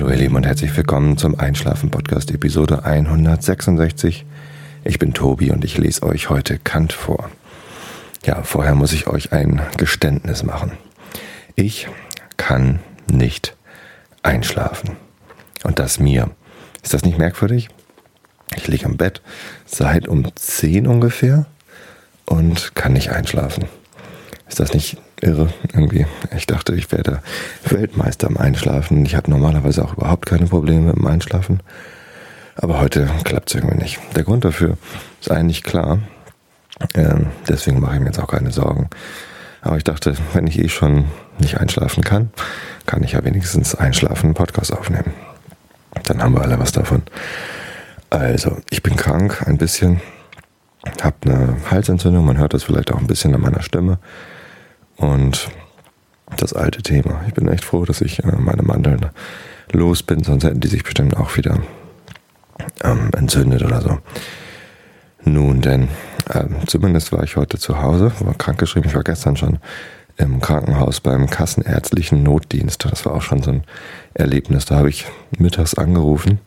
Hallo ihr Lieben und herzlich willkommen zum Einschlafen Podcast Episode 166. Ich bin Tobi und ich lese euch heute Kant vor. Ja, vorher muss ich euch ein Geständnis machen. Ich kann nicht einschlafen. Und das mir. Ist das nicht merkwürdig? Ich liege am Bett seit um 10 ungefähr und kann nicht einschlafen. Ist das nicht irre irgendwie? Ich dachte, ich werde Weltmeister im Einschlafen. Ich habe normalerweise auch überhaupt keine Probleme im Einschlafen. Aber heute klappt es irgendwie nicht. Der Grund dafür ist eigentlich klar. Ähm, deswegen mache ich mir jetzt auch keine Sorgen. Aber ich dachte, wenn ich eh schon nicht einschlafen kann, kann ich ja wenigstens einschlafen einen Podcast aufnehmen. Dann haben wir alle was davon. Also, ich bin krank, ein bisschen. Hab eine Halsentzündung, man hört das vielleicht auch ein bisschen an meiner Stimme. Und das alte Thema. Ich bin echt froh, dass ich äh, meine Mandeln los bin, sonst hätten die sich bestimmt auch wieder ähm, entzündet oder so. Nun denn, ähm, zumindest war ich heute zu Hause, war krankgeschrieben. Ich war gestern schon im Krankenhaus beim kassenärztlichen Notdienst. Das war auch schon so ein Erlebnis. Da habe ich mittags angerufen,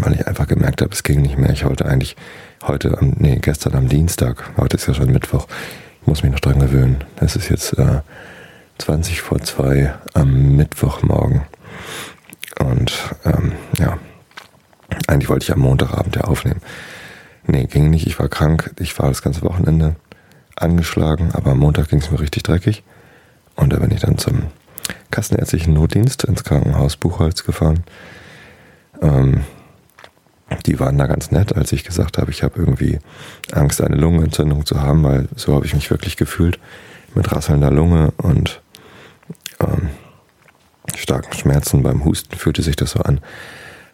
weil ich einfach gemerkt habe, es ging nicht mehr. Ich wollte eigentlich heute, nee, gestern am Dienstag, heute ist ja schon Mittwoch, muss mich noch dran gewöhnen. Es ist jetzt äh, 20 vor 2 am Mittwochmorgen. Und ähm, ja, eigentlich wollte ich am Montagabend ja aufnehmen. Nee, ging nicht. Ich war krank. Ich war das ganze Wochenende angeschlagen, aber am Montag ging es mir richtig dreckig. Und da bin ich dann zum kassenärztlichen Notdienst ins Krankenhaus Buchholz gefahren. Ähm, die waren da ganz nett, als ich gesagt habe, ich habe irgendwie Angst, eine Lungenentzündung zu haben, weil so habe ich mich wirklich gefühlt mit rasselnder Lunge und ähm, starken Schmerzen beim Husten fühlte sich das so an,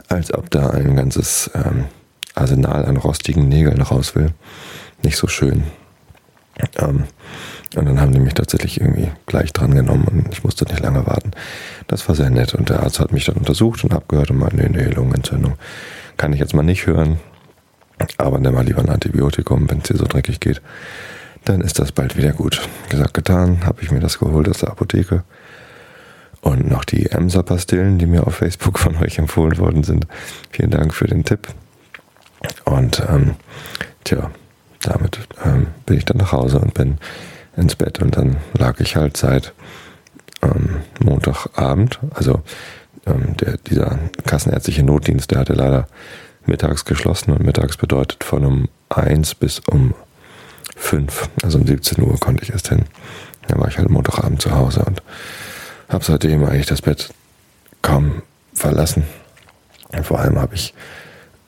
als ob da ein ganzes ähm, Arsenal an rostigen Nägeln raus will. Nicht so schön. Ähm, und dann haben die mich tatsächlich irgendwie gleich dran genommen und ich musste nicht lange warten. Das war sehr nett und der Arzt hat mich dann untersucht und abgehört und meinte, nee, nee, Lungenentzündung kann ich jetzt mal nicht hören. Aber nimm mal lieber ein Antibiotikum, wenn es dir so dreckig geht. Dann ist das bald wieder gut. Gesagt, getan, habe ich mir das geholt aus der Apotheke. Und noch die Emser-Pastillen, die mir auf Facebook von euch empfohlen worden sind. Vielen Dank für den Tipp. Und ähm, tja, damit ähm, bin ich dann nach Hause und bin ins Bett und dann lag ich halt seit ähm, Montagabend, also ähm, der, dieser kassenärztliche Notdienst, der hatte leider mittags geschlossen und mittags bedeutet von um 1 bis um 5, also um 17 Uhr konnte ich erst hin. Dann war ich halt Montagabend zu Hause und habe seitdem eigentlich das Bett kaum verlassen. Und vor allem habe ich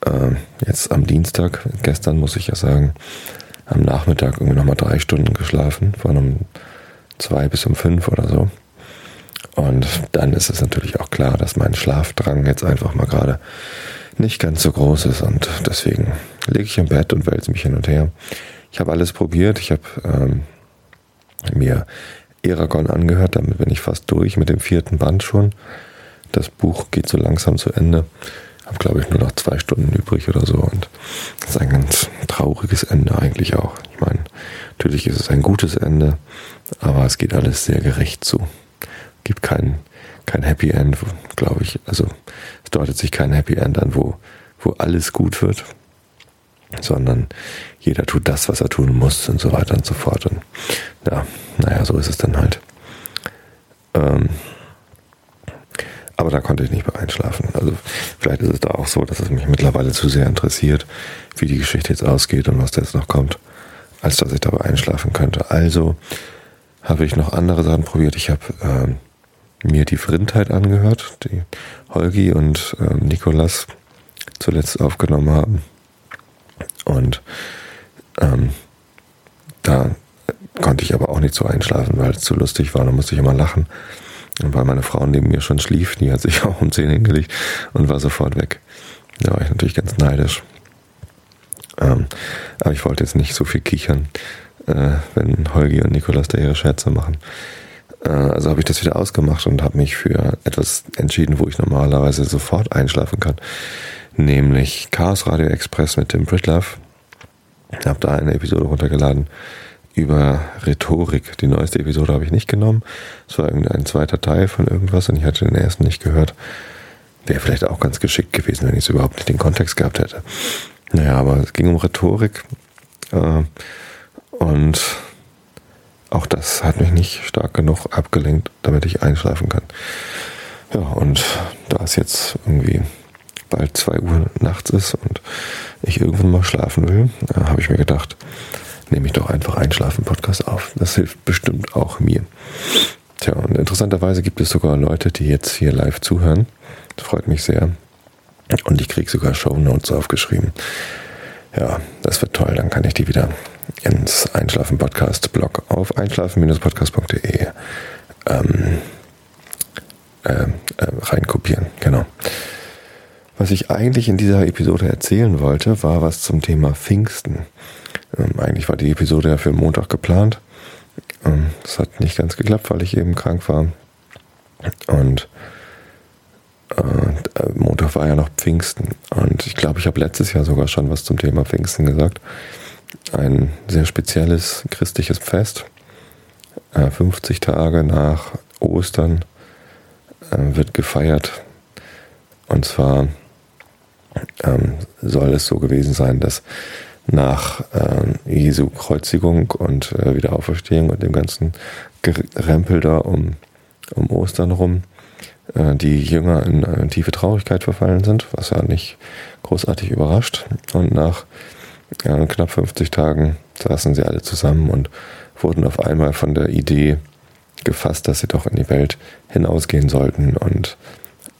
äh, jetzt am Dienstag, gestern muss ich ja sagen, am Nachmittag irgendwie nochmal drei Stunden geschlafen, von um zwei bis um fünf oder so. Und dann ist es natürlich auch klar, dass mein Schlafdrang jetzt einfach mal gerade nicht ganz so groß ist und deswegen lege ich im Bett und wälze mich hin und her. Ich habe alles probiert. Ich habe ähm, mir Eragon angehört, damit bin ich fast durch mit dem vierten Band schon. Das Buch geht so langsam zu Ende habe, glaube ich, nur noch zwei Stunden übrig oder so. Und das ist ein ganz trauriges Ende eigentlich auch. Ich meine, natürlich ist es ein gutes Ende, aber es geht alles sehr gerecht zu. Gibt kein, kein Happy End, glaube ich. Also es deutet sich kein Happy End an, wo, wo alles gut wird, sondern jeder tut das, was er tun muss und so weiter und so fort. Und ja, naja, so ist es dann halt. Ähm, aber da konnte ich nicht mehr einschlafen. Also vielleicht ist es da auch so, dass es mich mittlerweile zu sehr interessiert, wie die Geschichte jetzt ausgeht und was da jetzt noch kommt, als dass ich dabei einschlafen könnte. Also habe ich noch andere Sachen probiert. Ich habe ähm, mir die Vrindheit angehört, die Holgi und ähm, Nikolas zuletzt aufgenommen haben. Und ähm, da konnte ich aber auch nicht so einschlafen, weil es zu lustig war. Da musste ich immer lachen. Und weil meine Frau neben mir schon schlief, die hat sich auch um 10 hingelegt und war sofort weg. Da war ich natürlich ganz neidisch. Ähm, aber ich wollte jetzt nicht so viel kichern, äh, wenn Holgi und Nikolas da ihre Scherze machen. Äh, also habe ich das wieder ausgemacht und habe mich für etwas entschieden, wo ich normalerweise sofort einschlafen kann. Nämlich Chaos Radio Express mit Tim Britlove. Ich habe da eine Episode runtergeladen über Rhetorik. Die neueste Episode habe ich nicht genommen. Es war irgendein zweiter Teil von irgendwas und ich hatte den ersten nicht gehört. Wäre vielleicht auch ganz geschickt gewesen, wenn ich es überhaupt nicht den Kontext gehabt hätte. Naja, aber es ging um Rhetorik. Äh, und auch das hat mich nicht stark genug abgelenkt, damit ich einschlafen kann. Ja, und da es jetzt irgendwie bald 2 Uhr nachts ist und ich irgendwann mal schlafen will, äh, habe ich mir gedacht, nehme ich doch einfach Einschlafen-Podcast auf. Das hilft bestimmt auch mir. Tja, und interessanterweise gibt es sogar Leute, die jetzt hier live zuhören. Das freut mich sehr. Und ich kriege sogar Show Notes aufgeschrieben. Ja, das wird toll. Dann kann ich die wieder ins Einschlafen-Podcast-Blog auf einschlafen-podcast.de ähm, äh, äh, reinkopieren. Genau. Was ich eigentlich in dieser Episode erzählen wollte, war was zum Thema Pfingsten. Ähm, eigentlich war die Episode ja für Montag geplant. Ähm, das hat nicht ganz geklappt, weil ich eben krank war. Und äh, Montag war ja noch Pfingsten. Und ich glaube, ich habe letztes Jahr sogar schon was zum Thema Pfingsten gesagt. Ein sehr spezielles christliches Fest. Äh, 50 Tage nach Ostern äh, wird gefeiert. Und zwar ähm, soll es so gewesen sein, dass nach äh, Jesu Kreuzigung und äh, Wiederauferstehung und dem ganzen Gerempel da um, um Ostern rum äh, die Jünger in äh, tiefe Traurigkeit verfallen sind, was ja nicht großartig überrascht. Und nach äh, knapp 50 Tagen saßen sie alle zusammen und wurden auf einmal von der Idee gefasst, dass sie doch in die Welt hinausgehen sollten und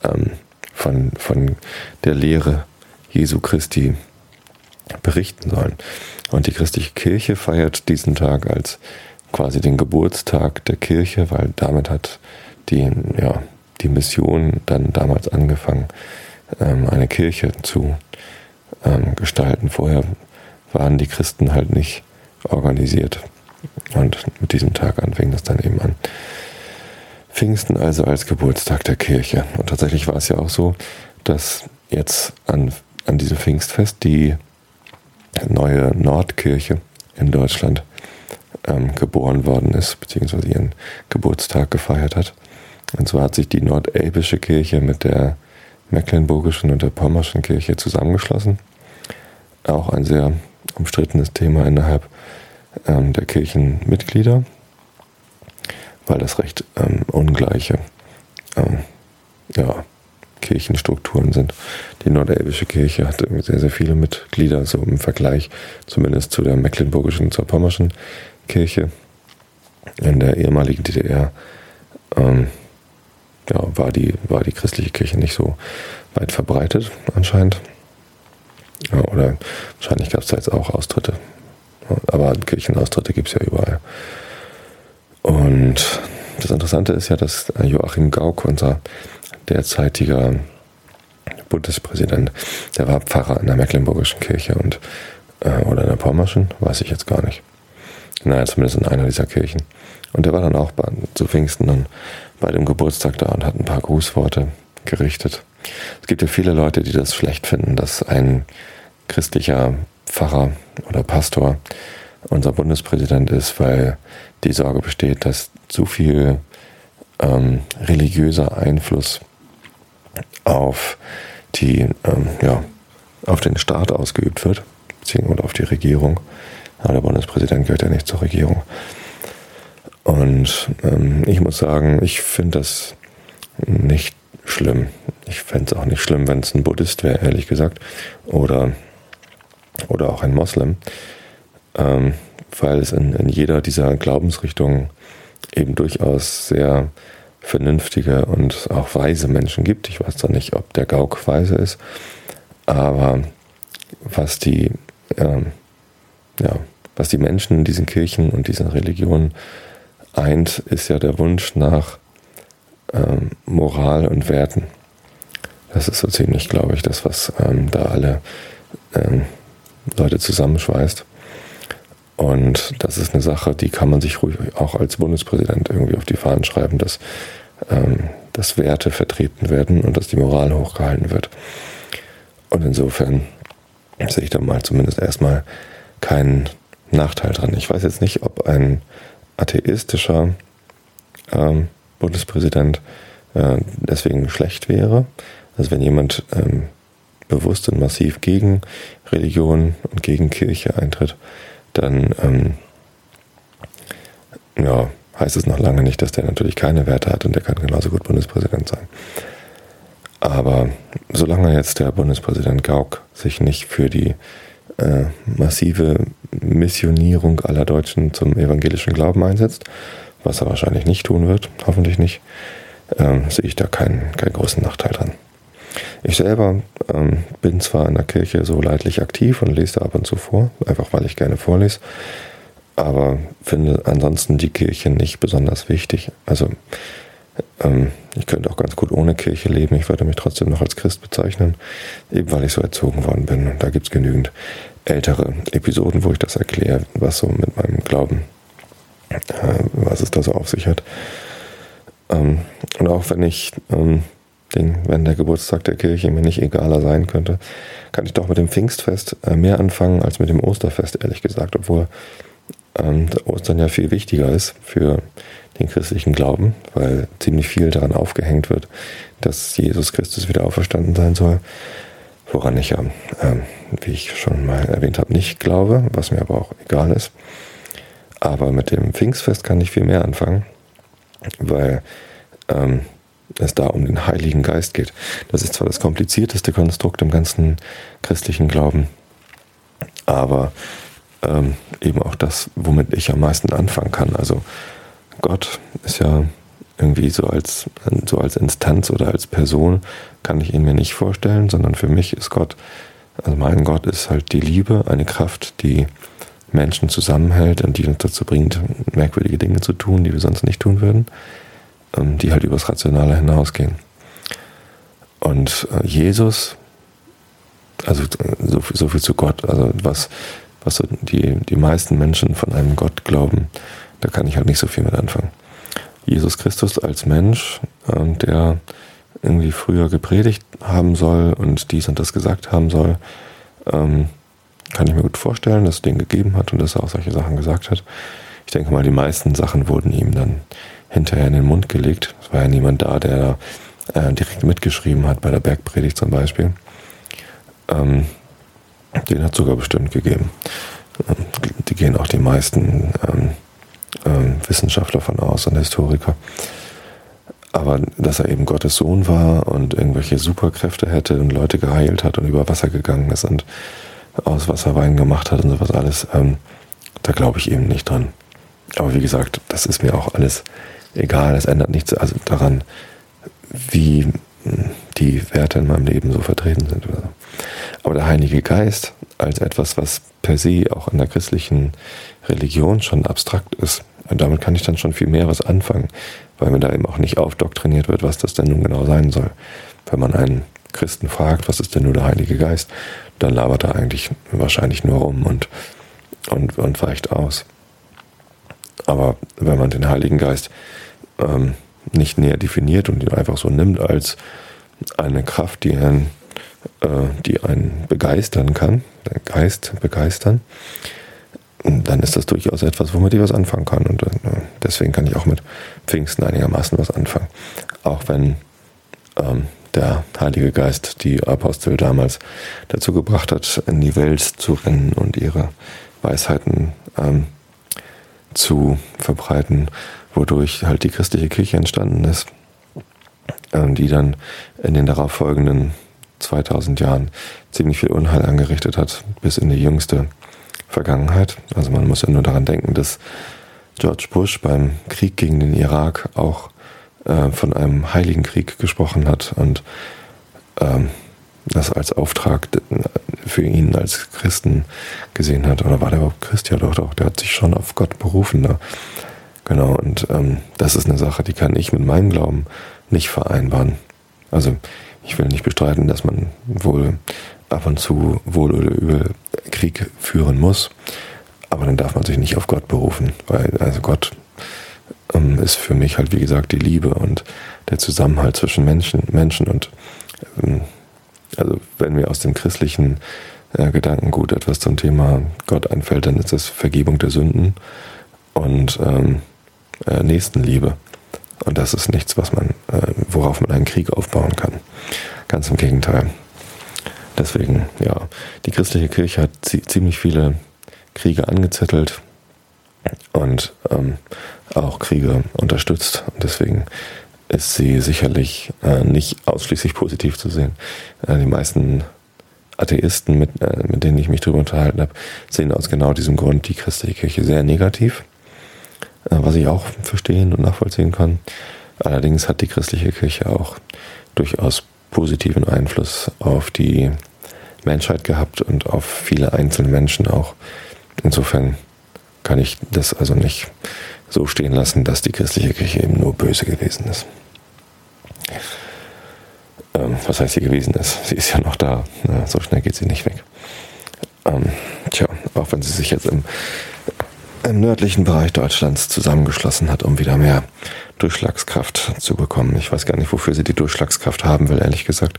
ähm, von, von der Lehre Jesu Christi berichten sollen. Und die christliche Kirche feiert diesen Tag als quasi den Geburtstag der Kirche, weil damit hat die, ja, die Mission dann damals angefangen, ähm, eine Kirche zu ähm, gestalten. Vorher waren die Christen halt nicht organisiert. Und mit diesem Tag an fing das dann eben an. Pfingsten also als Geburtstag der Kirche. Und tatsächlich war es ja auch so, dass jetzt an, an diesem Pfingstfest die neue Nordkirche in Deutschland ähm, geboren worden ist, beziehungsweise ihren Geburtstag gefeiert hat. Und zwar hat sich die nordelbische Kirche mit der mecklenburgischen und der pommerschen Kirche zusammengeschlossen. Auch ein sehr umstrittenes Thema innerhalb ähm, der Kirchenmitglieder, weil das recht ähm, ungleiche ähm, ja, Kirchenstrukturen sind. Die nordelbische Kirche hat sehr, sehr viele Mitglieder, so im Vergleich zumindest zu der mecklenburgischen, zur pommerschen Kirche. In der ehemaligen DDR ähm, ja, war, die, war die christliche Kirche nicht so weit verbreitet anscheinend. Ja, oder wahrscheinlich gab es da jetzt auch Austritte. Aber Kirchenaustritte gibt es ja überall. Und das Interessante ist ja, dass Joachim Gauck, unser derzeitiger Bundespräsident, der war Pfarrer in der Mecklenburgischen Kirche und äh, oder in der Pommerschen, weiß ich jetzt gar nicht. Naja, zumindest in einer dieser Kirchen. Und der war dann auch bei, zu Pfingsten dann bei dem Geburtstag da und hat ein paar Grußworte gerichtet. Es gibt ja viele Leute, die das schlecht finden, dass ein christlicher Pfarrer oder Pastor unser Bundespräsident ist, weil die Sorge besteht, dass zu viel ähm, religiöser Einfluss auf die, ähm, ja, auf den Staat ausgeübt wird, beziehungsweise auf die Regierung. Aber der Bundespräsident gehört ja nicht zur Regierung. Und ähm, ich muss sagen, ich finde das nicht schlimm. Ich fände es auch nicht schlimm, wenn es ein Buddhist wäre, ehrlich gesagt. Oder, oder auch ein Moslem. Ähm, weil es in, in jeder dieser Glaubensrichtungen eben durchaus sehr vernünftige und auch weise Menschen gibt. Ich weiß zwar nicht, ob der Gauk weise ist, aber was die, ähm, ja, was die Menschen in diesen Kirchen und diesen Religionen eint, ist ja der Wunsch nach ähm, Moral und Werten. Das ist so ziemlich, glaube ich, das, was ähm, da alle ähm, Leute zusammenschweißt. Und das ist eine Sache, die kann man sich ruhig auch als Bundespräsident irgendwie auf die Fahnen schreiben, dass, ähm, dass Werte vertreten werden und dass die Moral hochgehalten wird. Und insofern sehe ich da mal zumindest erstmal keinen Nachteil dran. Ich weiß jetzt nicht, ob ein atheistischer ähm, Bundespräsident äh, deswegen schlecht wäre. Also wenn jemand ähm, bewusst und massiv gegen Religion und gegen Kirche eintritt, dann ähm, ja, heißt es noch lange nicht, dass der natürlich keine Werte hat und der kann genauso gut Bundespräsident sein. Aber solange jetzt der Bundespräsident Gauck sich nicht für die äh, massive Missionierung aller Deutschen zum evangelischen Glauben einsetzt, was er wahrscheinlich nicht tun wird, hoffentlich nicht, ähm, sehe ich da keinen, keinen großen Nachteil dran. Ich selber ähm, bin zwar in der Kirche so leidlich aktiv und lese da ab und zu vor, einfach weil ich gerne vorlese, aber finde ansonsten die Kirche nicht besonders wichtig. Also ähm, ich könnte auch ganz gut ohne Kirche leben, ich würde mich trotzdem noch als Christ bezeichnen, eben weil ich so erzogen worden bin. Und da gibt es genügend ältere Episoden, wo ich das erkläre, was so mit meinem Glauben, äh, was es da so auf sich hat. Ähm, und auch wenn ich ähm, den, wenn der Geburtstag der Kirche mir nicht egaler sein könnte, kann ich doch mit dem Pfingstfest äh, mehr anfangen als mit dem Osterfest, ehrlich gesagt, obwohl ähm, Ostern ja viel wichtiger ist für den christlichen Glauben, weil ziemlich viel daran aufgehängt wird, dass Jesus Christus wieder auferstanden sein soll, woran ich ja, ähm, wie ich schon mal erwähnt habe, nicht glaube, was mir aber auch egal ist. Aber mit dem Pfingstfest kann ich viel mehr anfangen, weil ähm, es da um den Heiligen Geist geht. Das ist zwar das komplizierteste Konstrukt im ganzen christlichen Glauben, aber ähm, eben auch das, womit ich am meisten anfangen kann. Also Gott ist ja irgendwie so als, so als Instanz oder als Person kann ich ihn mir nicht vorstellen, sondern für mich ist Gott, also mein Gott ist halt die Liebe, eine Kraft, die Menschen zusammenhält und die uns dazu bringt, merkwürdige Dinge zu tun, die wir sonst nicht tun würden. Ähm, die halt übers Rationale hinausgehen. Und äh, Jesus, also so, so viel zu Gott, also was, was so die, die meisten Menschen von einem Gott glauben, da kann ich halt nicht so viel mit anfangen. Jesus Christus als Mensch, ähm, der irgendwie früher gepredigt haben soll und dies und das gesagt haben soll, ähm, kann ich mir gut vorstellen, dass es den gegeben hat und dass er auch solche Sachen gesagt hat. Ich denke mal, die meisten Sachen wurden ihm dann hinterher in den Mund gelegt. Es war ja niemand da, der äh, direkt mitgeschrieben hat, bei der Bergpredigt zum Beispiel. Ähm, den hat sogar bestimmt gegeben. Ähm, die gehen auch die meisten ähm, ähm, Wissenschaftler von aus und Historiker. Aber dass er eben Gottes Sohn war und irgendwelche Superkräfte hätte und Leute geheilt hat und über Wasser gegangen ist und aus Wasser Wein gemacht hat und sowas alles, ähm, da glaube ich eben nicht dran. Aber wie gesagt, das ist mir auch alles egal, es ändert nichts also daran, wie die Werte in meinem Leben so vertreten sind. Aber der Heilige Geist als etwas, was per se auch in der christlichen Religion schon abstrakt ist, damit kann ich dann schon viel mehr was anfangen, weil mir da eben auch nicht aufdoktriniert wird, was das denn nun genau sein soll. Wenn man einen Christen fragt, was ist denn nur der Heilige Geist, dann labert er eigentlich wahrscheinlich nur rum und, und, und weicht aus. Aber wenn man den Heiligen Geist ähm, nicht näher definiert und ihn einfach so nimmt als eine Kraft, die einen, äh, die einen begeistern kann, der Geist begeistern, dann ist das durchaus etwas, womit ich was anfangen kann. Und äh, deswegen kann ich auch mit Pfingsten einigermaßen was anfangen. Auch wenn ähm, der Heilige Geist die Apostel damals dazu gebracht hat, in die Welt zu rennen und ihre Weisheiten ähm, zu verbreiten, wodurch halt die christliche Kirche entstanden ist, ähm, die dann in den darauffolgenden 2000 Jahren ziemlich viel Unheil angerichtet hat, bis in die jüngste Vergangenheit. Also man muss ja nur daran denken, dass George Bush beim Krieg gegen den Irak auch äh, von einem heiligen Krieg gesprochen hat und ähm, das als Auftrag für ihn als Christen gesehen hat. Oder war der überhaupt Christ? Ja, doch, doch. Der hat sich schon auf Gott berufen. Da. Genau, und ähm, das ist eine Sache, die kann ich mit meinem Glauben nicht vereinbaren. Also ich will nicht bestreiten, dass man wohl ab und zu wohl oder übel Krieg führen muss, aber dann darf man sich nicht auf Gott berufen, weil also Gott ähm, ist für mich halt wie gesagt die Liebe und der Zusammenhalt zwischen Menschen, Menschen und ähm, also wenn mir aus dem christlichen äh, Gedankengut etwas zum Thema Gott einfällt, dann ist das Vergebung der Sünden und ähm, äh, Nächstenliebe. Und das ist nichts, was man, äh, worauf man einen Krieg aufbauen kann. Ganz im Gegenteil. Deswegen, ja, die christliche Kirche hat ziemlich viele Kriege angezettelt und ähm, auch Kriege unterstützt. Und deswegen ist sie sicherlich äh, nicht ausschließlich positiv zu sehen. Äh, die meisten Atheisten, mit, äh, mit denen ich mich darüber unterhalten habe, sehen aus genau diesem Grund die christliche Kirche sehr negativ, was ich auch verstehen und nachvollziehen kann. Allerdings hat die christliche Kirche auch durchaus positiven Einfluss auf die Menschheit gehabt und auf viele einzelne Menschen auch. Insofern kann ich das also nicht so stehen lassen, dass die christliche Kirche eben nur böse gewesen ist. Ähm, was heißt sie gewesen ist? Sie ist ja noch da. Na, so schnell geht sie nicht weg. Ähm, tja, auch wenn sie sich jetzt im, im nördlichen Bereich Deutschlands zusammengeschlossen hat, um wieder mehr Durchschlagskraft zu bekommen. Ich weiß gar nicht, wofür sie die Durchschlagskraft haben will, ehrlich gesagt.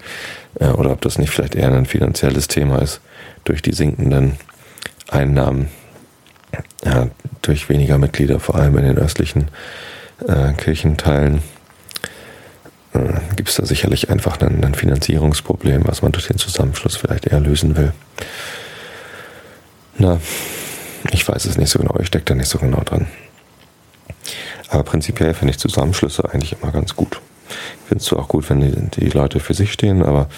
Äh, oder ob das nicht vielleicht eher ein finanzielles Thema ist, durch die sinkenden Einnahmen, ja, durch weniger Mitglieder, vor allem in den östlichen äh, Kirchenteilen. Äh, Gibt es da sicherlich einfach ein, ein Finanzierungsproblem, was man durch den Zusammenschluss vielleicht eher lösen will. Na, ich weiß es nicht so genau, ich stecke da nicht so genau dran. Aber prinzipiell finde ich Zusammenschlüsse eigentlich immer ganz gut. Ich finde es zwar auch gut, wenn die, die, Leute für sich stehen, aber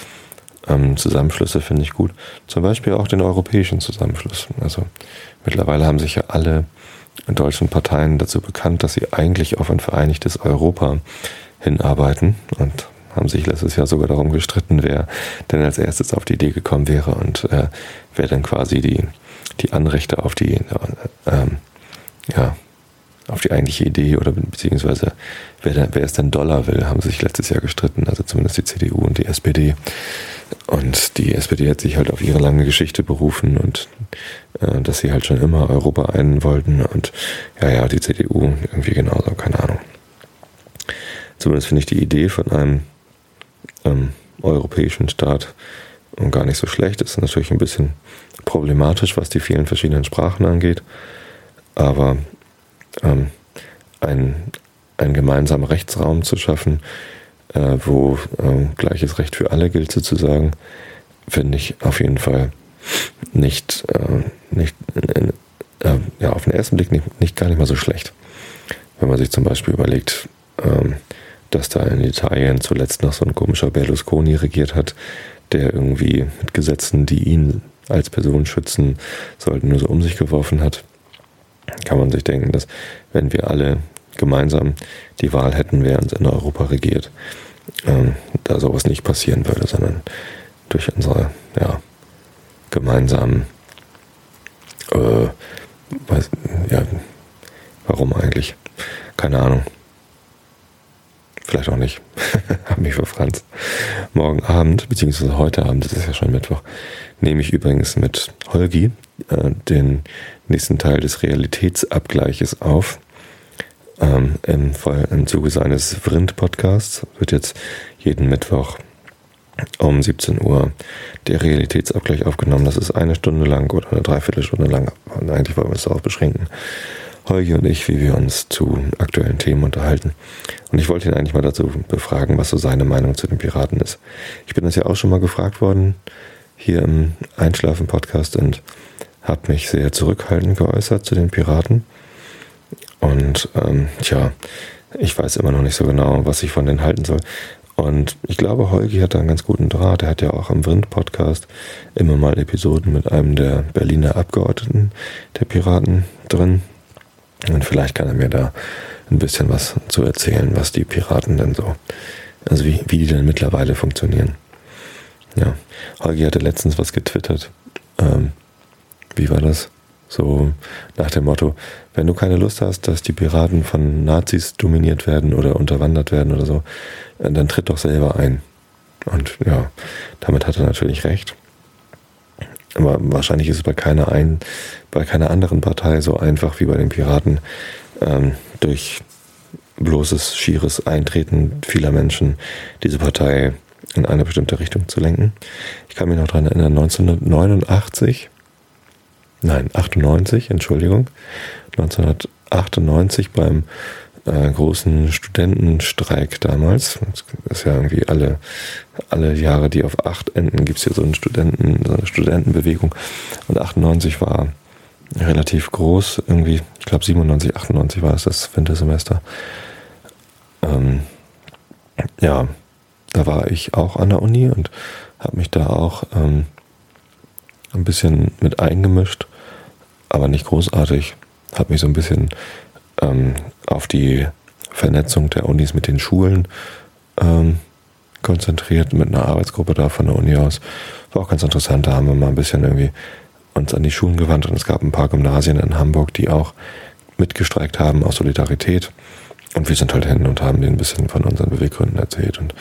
ähm, Zusammenschlüsse finde ich gut. Zum Beispiel auch den europäischen Zusammenschluss. Also mittlerweile haben sich ja alle deutschen Parteien dazu bekannt, dass sie eigentlich auf ein vereinigtes Europa hinarbeiten und haben sich letztes Jahr sogar darum gestritten, wer denn als erstes auf die Idee gekommen wäre und äh, wer dann quasi die, die Anrechte auf die, äh, ähm, ja, auf die eigentliche Idee oder beziehungsweise wer, denn, wer es denn Dollar will, haben sich letztes Jahr gestritten, also zumindest die CDU und die SPD. Und die SPD hat sich halt auf ihre lange Geschichte berufen und äh, dass sie halt schon immer Europa einen wollten und ja, ja, die CDU irgendwie genauso, keine Ahnung. Zumindest finde ich die Idee von einem ähm, europäischen Staat gar nicht so schlecht. Ist natürlich ein bisschen problematisch, was die vielen verschiedenen Sprachen angeht. Aber ähm, ein, ein gemeinsamer Rechtsraum zu schaffen, äh, wo äh, gleiches Recht für alle gilt sozusagen, finde ich auf jeden Fall nicht, äh, nicht äh, ja, auf den ersten Blick nicht, nicht gar nicht mal so schlecht. Wenn man sich zum Beispiel überlegt, ähm, dass da in Italien zuletzt noch so ein komischer Berlusconi regiert hat, der irgendwie mit Gesetzen, die ihn als Person schützen sollten, nur so um sich geworfen hat kann man sich denken, dass wenn wir alle gemeinsam die Wahl hätten, wer uns in Europa regiert, ähm, da sowas nicht passieren würde, sondern durch unsere ja, gemeinsamen, äh, weiß, ja, warum eigentlich? Keine Ahnung. Vielleicht auch nicht. Hab mich verfranst. Morgen Abend, beziehungsweise heute Abend, das ist ja schon Mittwoch, nehme ich übrigens mit Holgi äh, den nächsten Teil des Realitätsabgleiches auf. Ähm, im, Im Zuge seines Vrind-Podcasts wird jetzt jeden Mittwoch um 17 Uhr der Realitätsabgleich aufgenommen. Das ist eine Stunde lang oder eine Dreiviertelstunde lang. Eigentlich wollen wir es darauf beschränken. Holgi und ich, wie wir uns zu aktuellen Themen unterhalten. Und ich wollte ihn eigentlich mal dazu befragen, was so seine Meinung zu den Piraten ist. Ich bin das ja auch schon mal gefragt worden hier im Einschlafen-Podcast und habe mich sehr zurückhaltend geäußert zu den Piraten. Und ähm, tja, ich weiß immer noch nicht so genau, was ich von denen halten soll. Und ich glaube, Holgi hat da einen ganz guten Draht. Er hat ja auch im Vrind-Podcast immer mal Episoden mit einem der Berliner Abgeordneten der Piraten drin. Und vielleicht kann er mir da ein bisschen was zu erzählen, was die Piraten denn so, also wie, wie die denn mittlerweile funktionieren. Ja, Holgi hatte letztens was getwittert. Ähm, wie war das? So nach dem Motto, wenn du keine Lust hast, dass die Piraten von Nazis dominiert werden oder unterwandert werden oder so, äh, dann tritt doch selber ein. Und ja, damit hat er natürlich recht. Aber wahrscheinlich ist es bei keiner, ein, bei keiner anderen Partei so einfach wie bei den Piraten, ähm, durch bloßes, schieres Eintreten vieler Menschen diese Partei in eine bestimmte Richtung zu lenken. Ich kann mich noch daran erinnern, 1989 Nein, 98, Entschuldigung. 1998 beim äh, großen Studentenstreik damals. Das ist ja irgendwie alle, alle Jahre, die auf acht enden, gibt es hier so, einen Studenten, so eine Studentenbewegung. Und 98 war relativ groß, irgendwie, ich glaube 97, 98 war es das Wintersemester. Ähm, ja, da war ich auch an der Uni und habe mich da auch ähm, ein bisschen mit eingemischt, aber nicht großartig. Habe mich so ein bisschen ähm, auf die Vernetzung der Unis mit den Schulen ähm, konzentriert, mit einer Arbeitsgruppe da von der Uni aus. War auch ganz interessant, da haben wir mal ein bisschen irgendwie uns an die Schulen gewandt und es gab ein paar Gymnasien in Hamburg, die auch mitgestreikt haben aus Solidarität. Und wir sind halt hin und haben denen ein bisschen von unseren Beweggründen erzählt. Und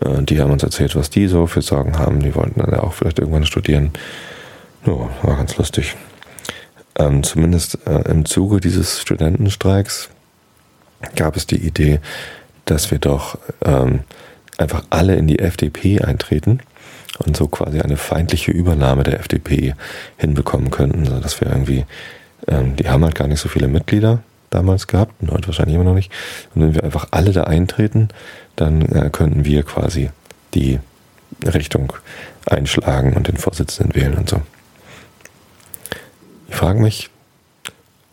äh, die haben uns erzählt, was die so für Sorgen haben. Die wollten dann ja auch vielleicht irgendwann studieren. Ja, war ganz lustig. Ähm, zumindest äh, im Zuge dieses Studentenstreiks gab es die Idee, dass wir doch ähm, einfach alle in die FDP eintreten und so quasi eine feindliche Übernahme der FDP hinbekommen könnten, sodass wir irgendwie, ähm, die haben halt gar nicht so viele Mitglieder damals gehabt und heute wahrscheinlich immer noch nicht. Und wenn wir einfach alle da eintreten, dann äh, könnten wir quasi die Richtung einschlagen und den Vorsitzenden wählen und so. Ich frage mich,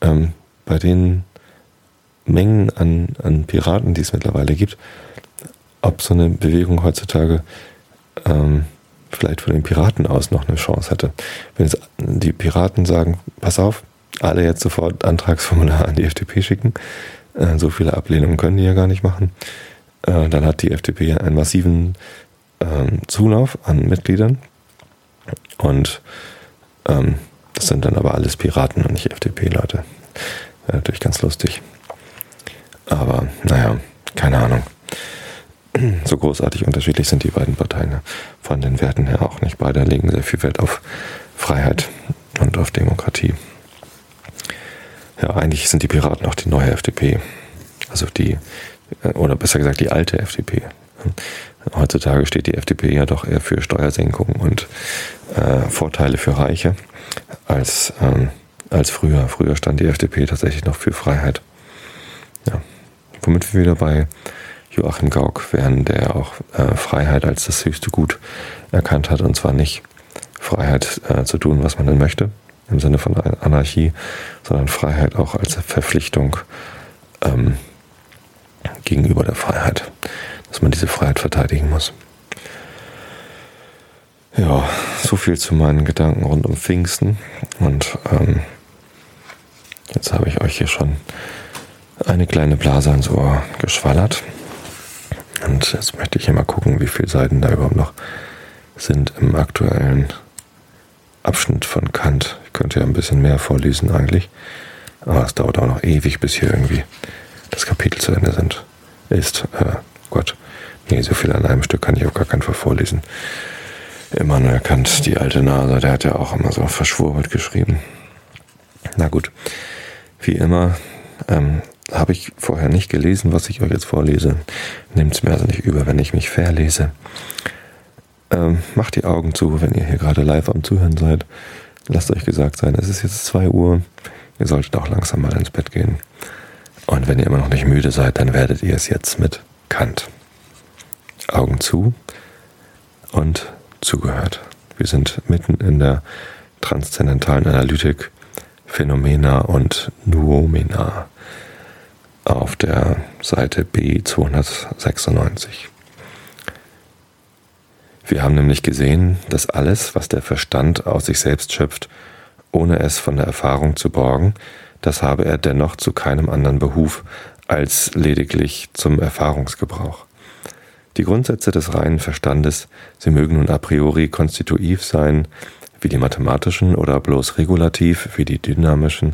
ähm, bei den Mengen an, an Piraten, die es mittlerweile gibt, ob so eine Bewegung heutzutage ähm, vielleicht von den Piraten aus noch eine Chance hätte. Wenn jetzt die Piraten sagen, pass auf, alle jetzt sofort Antragsformular an die FDP schicken, äh, so viele Ablehnungen können die ja gar nicht machen, äh, dann hat die FDP einen massiven ähm, Zulauf an Mitgliedern und ähm, das sind dann aber alles Piraten und nicht FDP-Leute. Wäre natürlich ganz lustig. Aber naja, keine Ahnung. So großartig unterschiedlich sind die beiden Parteien von den Werten her auch nicht. Beide legen sehr viel Wert auf Freiheit und auf Demokratie. Ja, eigentlich sind die Piraten auch die neue FDP. Also die, äh, oder besser gesagt die alte FDP. Heutzutage steht die FDP ja doch eher für Steuersenkungen und äh, Vorteile für Reiche als, ähm, als früher. Früher stand die FDP tatsächlich noch für Freiheit. Ja. Womit wir wieder bei Joachim Gauck wären, der auch äh, Freiheit als das höchste Gut erkannt hat. Und zwar nicht Freiheit äh, zu tun, was man denn möchte, im Sinne von Anarchie, sondern Freiheit auch als Verpflichtung ähm, gegenüber der Freiheit, dass man diese Freiheit verteidigen muss. Ja, so viel zu meinen Gedanken rund um Pfingsten. Und ähm, jetzt habe ich euch hier schon eine kleine Blase ans Ohr geschwallert. Und jetzt möchte ich hier mal gucken, wie viele Seiten da überhaupt noch sind im aktuellen Abschnitt von Kant. Ich könnte ja ein bisschen mehr vorlesen eigentlich. Aber es dauert auch noch ewig, bis hier irgendwie das Kapitel zu Ende sind. Ist, äh, Gott, nee, so viel an einem Stück kann ich auf gar keinen Fall vorlesen. Immanuel Kant, die alte Nase, der hat ja auch immer so verschwurbelt geschrieben. Na gut, wie immer, ähm, habe ich vorher nicht gelesen, was ich euch jetzt vorlese. Nehmt es mir also nicht über, wenn ich mich verlese. Ähm, macht die Augen zu, wenn ihr hier gerade live am Zuhören seid. Lasst euch gesagt sein, es ist jetzt 2 Uhr. Ihr solltet auch langsam mal ins Bett gehen. Und wenn ihr immer noch nicht müde seid, dann werdet ihr es jetzt mit Kant. Augen zu und zugehört. Wir sind mitten in der transzendentalen Analytik Phänomena und Nuomena auf der Seite B296. Wir haben nämlich gesehen, dass alles, was der Verstand aus sich selbst schöpft, ohne es von der Erfahrung zu borgen, das habe er dennoch zu keinem anderen Behuf als lediglich zum Erfahrungsgebrauch. Die Grundsätze des reinen Verstandes, sie mögen nun a priori konstitutiv sein, wie die mathematischen oder bloß regulativ wie die dynamischen,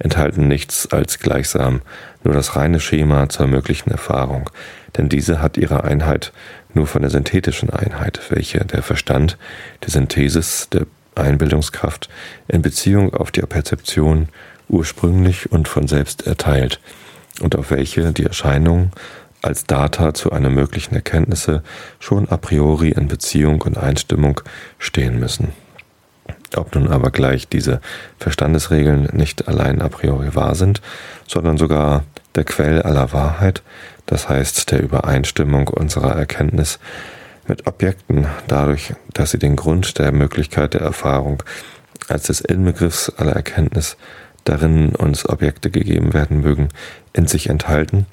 enthalten nichts als gleichsam. Nur das reine Schema zur möglichen Erfahrung, denn diese hat ihre Einheit nur von der synthetischen Einheit, welche der Verstand, der Synthesis, der Einbildungskraft in Beziehung auf die Perzeption ursprünglich und von selbst erteilt und auf welche die Erscheinung als Data zu einer möglichen Erkenntnisse schon a priori in Beziehung und Einstimmung stehen müssen. Ob nun aber gleich diese Verstandesregeln nicht allein a priori wahr sind, sondern sogar der Quell aller Wahrheit, das heißt der Übereinstimmung unserer Erkenntnis mit Objekten, dadurch, dass sie den Grund der Möglichkeit der Erfahrung als des Inbegriffs aller Erkenntnis, darin uns Objekte gegeben werden mögen, in sich enthalten,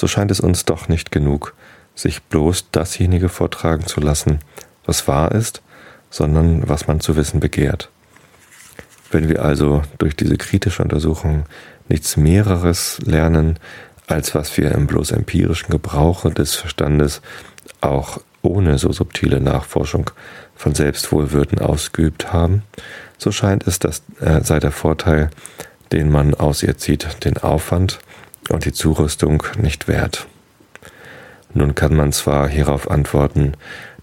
so scheint es uns doch nicht genug, sich bloß dasjenige vortragen zu lassen, was wahr ist, sondern was man zu wissen begehrt. Wenn wir also durch diese kritische Untersuchung nichts mehreres lernen, als was wir im bloß empirischen Gebrauche des Verstandes auch ohne so subtile Nachforschung von Selbstwohlwürden ausgeübt haben, so scheint es, dass äh, sei der Vorteil, den man aus ihr zieht, den Aufwand und die Zurüstung nicht wert. Nun kann man zwar hierauf antworten,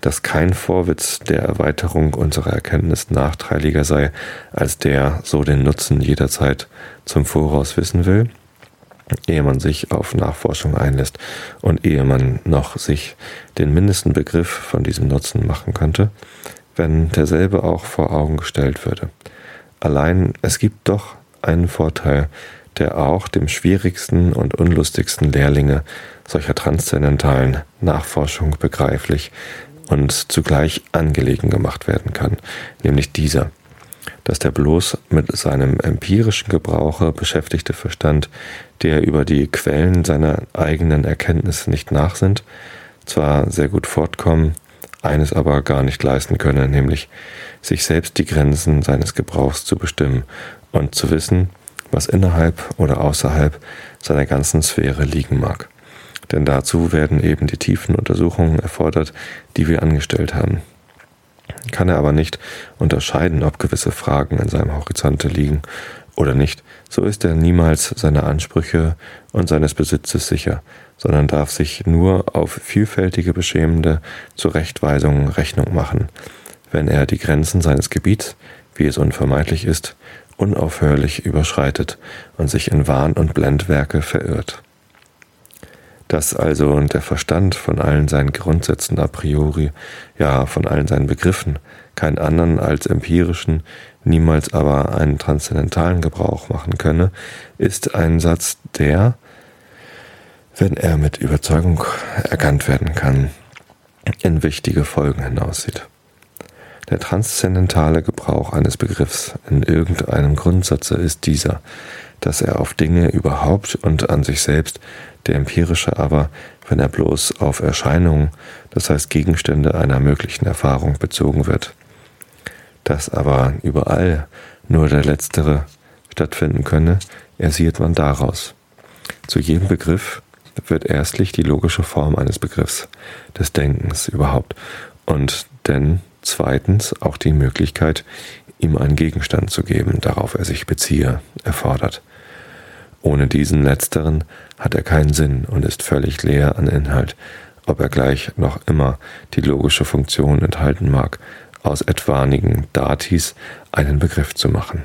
dass kein Vorwitz der Erweiterung unserer Erkenntnis nachteiliger sei, als der so den Nutzen jederzeit zum Voraus wissen will, ehe man sich auf Nachforschung einlässt und ehe man noch sich den mindesten Begriff von diesem Nutzen machen könnte, wenn derselbe auch vor Augen gestellt würde. Allein es gibt doch einen Vorteil, der auch dem schwierigsten und unlustigsten Lehrlinge solcher transzendentalen Nachforschung begreiflich und zugleich angelegen gemacht werden kann, nämlich dieser, dass der bloß mit seinem empirischen Gebrauche beschäftigte Verstand, der über die Quellen seiner eigenen Erkenntnisse nicht nachsinnt, zwar sehr gut fortkommen, eines aber gar nicht leisten könne, nämlich sich selbst die Grenzen seines Gebrauchs zu bestimmen und zu wissen, was innerhalb oder außerhalb seiner ganzen Sphäre liegen mag. Denn dazu werden eben die tiefen Untersuchungen erfordert, die wir angestellt haben. Kann er aber nicht unterscheiden, ob gewisse Fragen in seinem Horizonte liegen oder nicht, so ist er niemals seiner Ansprüche und seines Besitzes sicher, sondern darf sich nur auf vielfältige beschämende Zurechtweisungen Rechnung machen, wenn er die Grenzen seines Gebiets, wie es unvermeidlich ist, unaufhörlich überschreitet und sich in Wahn und Blendwerke verirrt. Dass also der Verstand von allen seinen Grundsätzen a priori, ja von allen seinen Begriffen, keinen anderen als empirischen, niemals aber einen transzendentalen Gebrauch machen könne, ist ein Satz, der, wenn er mit Überzeugung erkannt werden kann, in wichtige Folgen hinaussieht. Der transzendentale Gebrauch eines Begriffs in irgendeinem Grundsatze ist dieser, dass er auf Dinge überhaupt und an sich selbst, der empirische aber, wenn er bloß auf Erscheinungen, das heißt Gegenstände einer möglichen Erfahrung bezogen wird. Dass aber überall nur der letztere stattfinden könne, ersieht man daraus. Zu jedem Begriff wird erstlich die logische Form eines Begriffs, des Denkens überhaupt, und denn zweitens auch die Möglichkeit, ihm einen Gegenstand zu geben, darauf er sich beziehe, erfordert. Ohne diesen letzteren hat er keinen Sinn und ist völlig leer an Inhalt, ob er gleich noch immer die logische Funktion enthalten mag, aus etwanigen Datis einen Begriff zu machen.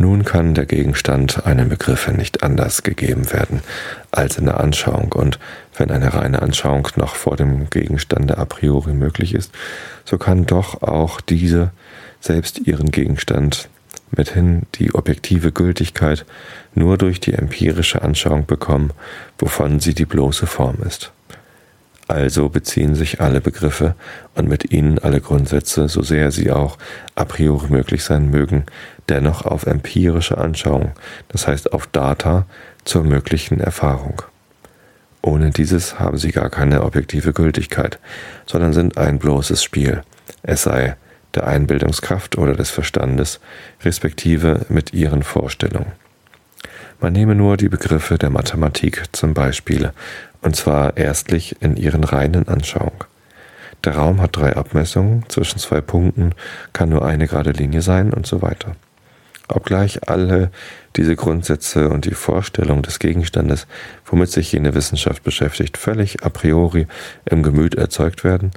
Nun kann der Gegenstand einem Begriffe nicht anders gegeben werden als in der Anschauung, und wenn eine reine Anschauung noch vor dem Gegenstande a priori möglich ist, so kann doch auch diese selbst ihren Gegenstand mithin die objektive Gültigkeit nur durch die empirische Anschauung bekommen, wovon sie die bloße Form ist. Also beziehen sich alle Begriffe und mit ihnen alle Grundsätze, so sehr sie auch a priori möglich sein mögen, dennoch auf empirische Anschauung, das heißt auf Data zur möglichen Erfahrung. Ohne dieses haben sie gar keine objektive Gültigkeit, sondern sind ein bloßes Spiel, es sei der Einbildungskraft oder des Verstandes, respektive mit ihren Vorstellungen. Man nehme nur die Begriffe der Mathematik zum Beispiel, und zwar erstlich in ihren reinen Anschauung. Der Raum hat drei Abmessungen, zwischen zwei Punkten kann nur eine gerade Linie sein und so weiter. Obgleich alle diese Grundsätze und die Vorstellung des Gegenstandes, womit sich jene Wissenschaft beschäftigt, völlig a priori im Gemüt erzeugt werden,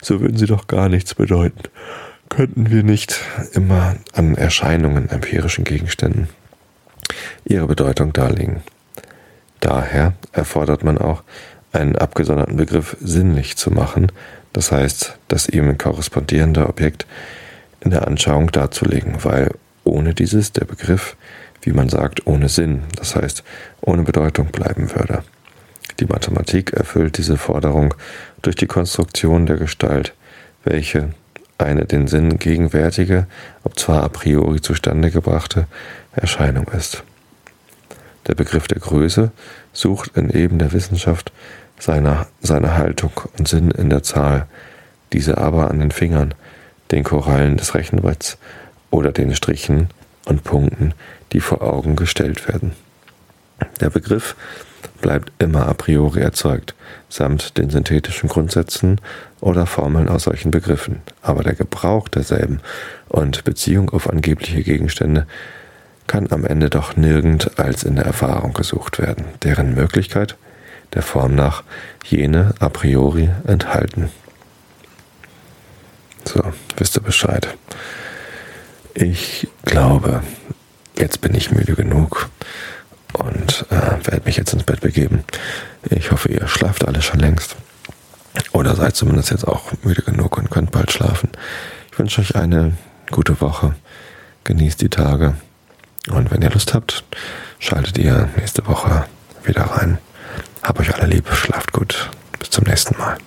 so würden sie doch gar nichts bedeuten. Könnten wir nicht immer an Erscheinungen, empirischen Gegenständen ihre Bedeutung darlegen. Daher erfordert man auch, einen abgesonderten Begriff sinnlich zu machen, das heißt, das ihm korrespondierende Objekt in der Anschauung darzulegen, weil ohne dieses der Begriff, wie man sagt, ohne Sinn, das heißt ohne Bedeutung bleiben würde. Die Mathematik erfüllt diese Forderung durch die Konstruktion der Gestalt, welche eine den Sinn gegenwärtige, ob zwar a priori zustande gebrachte, Erscheinung ist. Der Begriff der Größe sucht in eben der Wissenschaft seine, seine Haltung und Sinn in der Zahl, diese aber an den Fingern, den Korallen des Rechenbretts oder den Strichen und Punkten, die vor Augen gestellt werden. Der Begriff bleibt immer a priori erzeugt, samt den synthetischen Grundsätzen oder Formeln aus solchen Begriffen, aber der Gebrauch derselben und Beziehung auf angebliche Gegenstände kann am Ende doch nirgend als in der Erfahrung gesucht werden, deren Möglichkeit der Form nach jene a priori enthalten. So, wisst ihr Bescheid. Ich glaube, jetzt bin ich müde genug und äh, werde mich jetzt ins Bett begeben. Ich hoffe, ihr schlaft alle schon längst. Oder seid zumindest jetzt auch müde genug und könnt bald schlafen. Ich wünsche euch eine gute Woche. Genießt die Tage. Und wenn ihr Lust habt, schaltet ihr nächste Woche wieder rein. Hab euch alle lieb. Schlaft gut. Bis zum nächsten Mal.